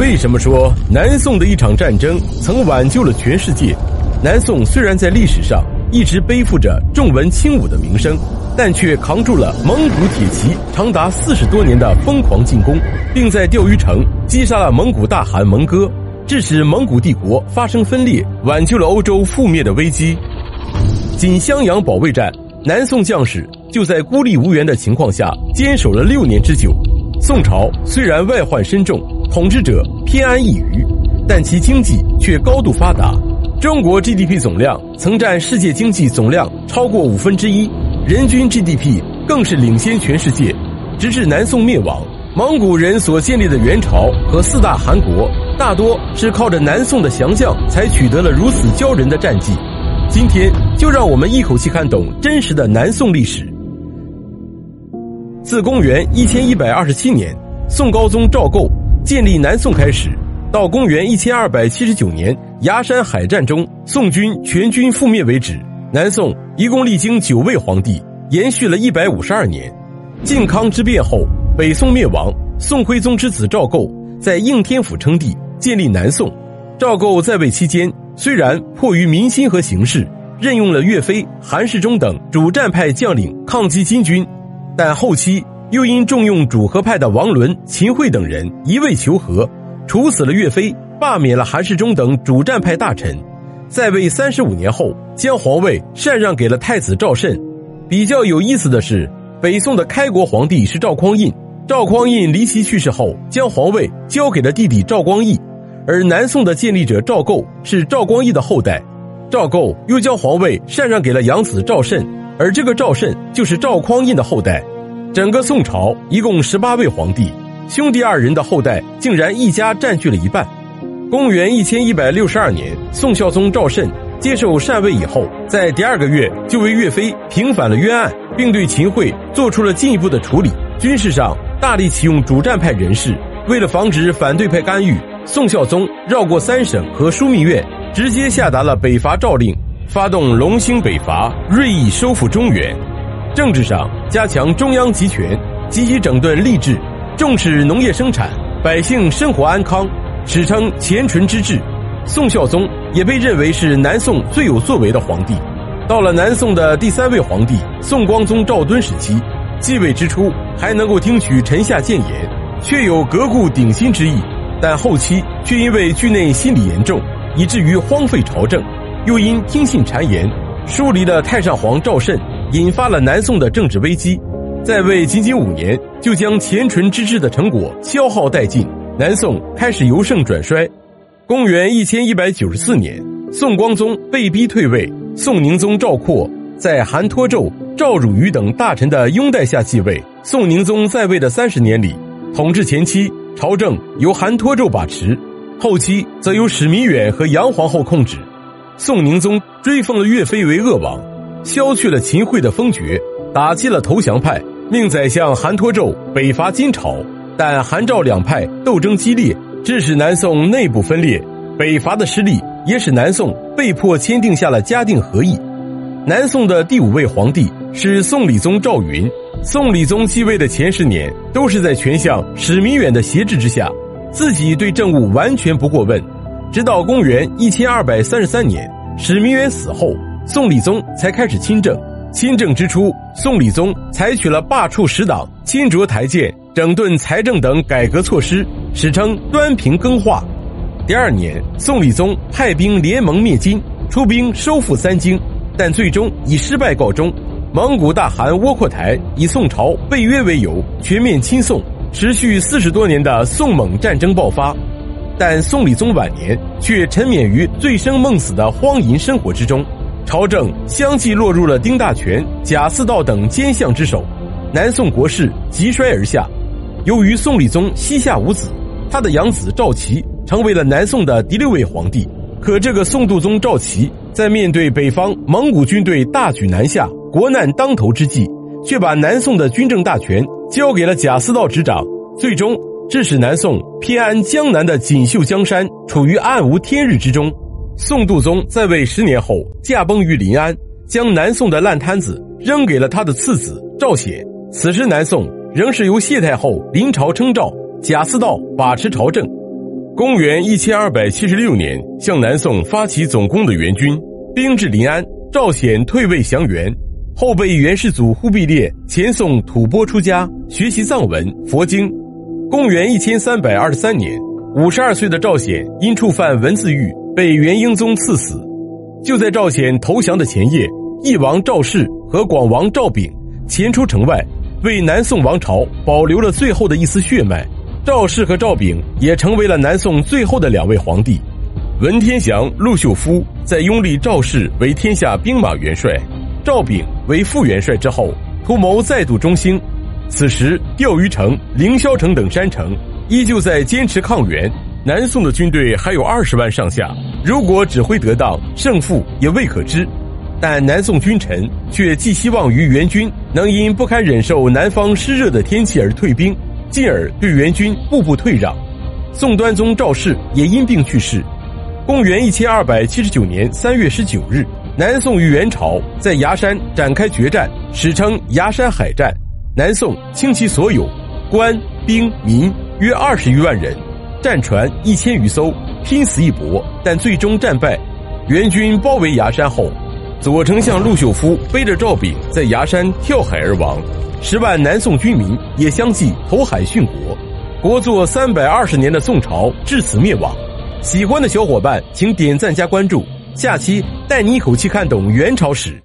为什么说南宋的一场战争曾挽救了全世界？南宋虽然在历史上一直背负着重文轻武的名声，但却扛住了蒙古铁骑长达四十多年的疯狂进攻，并在钓鱼城击杀了蒙古大汗蒙哥，致使蒙古帝国发生分裂，挽救了欧洲覆灭的危机。仅襄阳保卫战，南宋将士就在孤立无援的情况下坚守了六年之久。宋朝虽然外患深重，统治者偏安一隅，但其经济却高度发达。中国 GDP 总量曾占世界经济总量超过五分之一，人均 GDP 更是领先全世界。直至南宋灭亡，蒙古人所建立的元朝和四大汗国，大多是靠着南宋的降将才取得了如此骄人的战绩。今天就让我们一口气看懂真实的南宋历史。自公元一千一百二十七年，宋高宗赵构建立南宋开始，到公元一千二百七十九年崖山海战中宋军全军覆灭为止，南宋一共历经九位皇帝，延续了一百五十二年。靖康之变后，北宋灭亡，宋徽宗之子赵构在应天府称帝，建立南宋。赵构在位期间，虽然迫于民心和形势，任用了岳飞、韩世忠等主战派将领抗击金军。但后期又因重用主和派的王伦、秦桧等人一味求和，处死了岳飞，罢免了韩世忠等主战派大臣，在位三十五年后，将皇位禅让给了太子赵慎。比较有意思的是，北宋的开国皇帝是赵匡胤，赵匡胤离奇去世后，将皇位交给了弟弟赵光义，而南宋的建立者赵构是赵光义的后代，赵构又将皇位禅让给了养子赵慎，而这个赵慎就是赵匡胤的后代。整个宋朝一共十八位皇帝，兄弟二人的后代竟然一家占据了一半。公元一千一百六十二年，宋孝宗赵慎接受禅位以后，在第二个月就为岳飞平反了冤案，并对秦桧做出了进一步的处理。军事上大力启用主战派人士，为了防止反对派干预，宋孝宗绕过三省和枢密院，直接下达了北伐诏令，发动龙兴北伐，锐意收复中原。政治上加强中央集权，积极整顿吏治，重视农业生产，百姓生活安康，史称乾淳之治。宋孝宗也被认为是南宋最有作为的皇帝。到了南宋的第三位皇帝宋光宗赵敦时期，继位之初还能够听取臣下谏言，确有革故鼎新之意，但后期却因为惧内心理严重，以至于荒废朝政，又因听信谗言，疏离了太上皇赵慎。引发了南宋的政治危机，在位仅仅五年，就将前淳之治的成果消耗殆尽，南宋开始由盛转衰。公元一千一百九十四年，宋光宗被逼退位，宋宁宗赵括在韩托胄、赵汝愚等大臣的拥戴下继位。宋宁宗在位的三十年里，统治前期朝政由韩托胄把持，后期则由史弥远和杨皇后控制。宋宁宗追封了岳飞为鄂王。削去了秦桧的封爵，打击了投降派，命宰相韩托胄北伐金朝，但韩赵两派斗争激烈，致使南宋内部分裂。北伐的失利也使南宋被迫签订下了嘉定和议。南宋的第五位皇帝是宋理宗赵昀。宋理宗继位的前十年，都是在权相史弥远的挟制之下，自己对政务完全不过问。直到公元一千二百三十三年，史弥远死后。宋理宗才开始亲政，亲政之初，宋理宗采取了罢黜十党、亲擢台谏、整顿财政等改革措施，史称端平更化。第二年，宋理宗派兵联盟灭金，出兵收复三京，但最终以失败告终。蒙古大汗窝阔台以宋朝被约为由，全面亲宋，持续四十多年的宋蒙战争爆发。但宋理宗晚年却沉湎于醉生梦死的荒淫生活之中。朝政相继落入了丁大权、贾似道等奸相之手，南宋国势急衰而下。由于宋理宗膝下无子，他的养子赵齐成为了南宋的第六位皇帝。可这个宋度宗赵齐，在面对北方蒙古军队大举南下、国难当头之际，却把南宋的军政大权交给了贾似道执掌，最终致使南宋偏安江南的锦绣江山处于暗无天日之中。宋度宗在位十年后驾崩于临安，将南宋的烂摊子扔给了他的次子赵显。此时南宋仍是由谢太后临朝称诏，贾似道把持朝政。公元一千二百七十六年，向南宋发起总攻的元军兵至临安，赵显退位降元，后被元世祖忽必烈遣送吐蕃出家学习藏文佛经。公元一千三百二十三年，五十二岁的赵显因触犯文字狱，被元英宗赐死。就在赵显投降的前夜，翼王赵氏和广王赵昺潜出城外，为南宋王朝保留了最后的一丝血脉。赵氏和赵昺也成为了南宋最后的两位皇帝。文天祥、陆秀夫在拥立赵氏为天下兵马元帅，赵昺为副元帅之后，图谋再度中兴。此时，钓鱼城、凌霄城等山城依旧在坚持抗元。南宋的军队还有二十万上下，如果指挥得当，胜负也未可知。但南宋君臣却寄希望于元军能因不堪忍受南方湿热的天气而退兵，进而对元军步步退让。宋端宗赵氏也因病去世。公元一千二百七十九年三月十九日，南宋与元朝在崖山展开决战，史称崖山海战。南宋倾其所有，官兵民约二十余万人。战船一千余艘，拼死一搏，但最终战败。元军包围崖山后，左丞相陆秀夫背着赵昺在崖山跳海而亡，十万南宋军民也相继投海殉国。国祚三百二十年的宋朝至此灭亡。喜欢的小伙伴请点赞加关注，下期带你一口气看懂元朝史。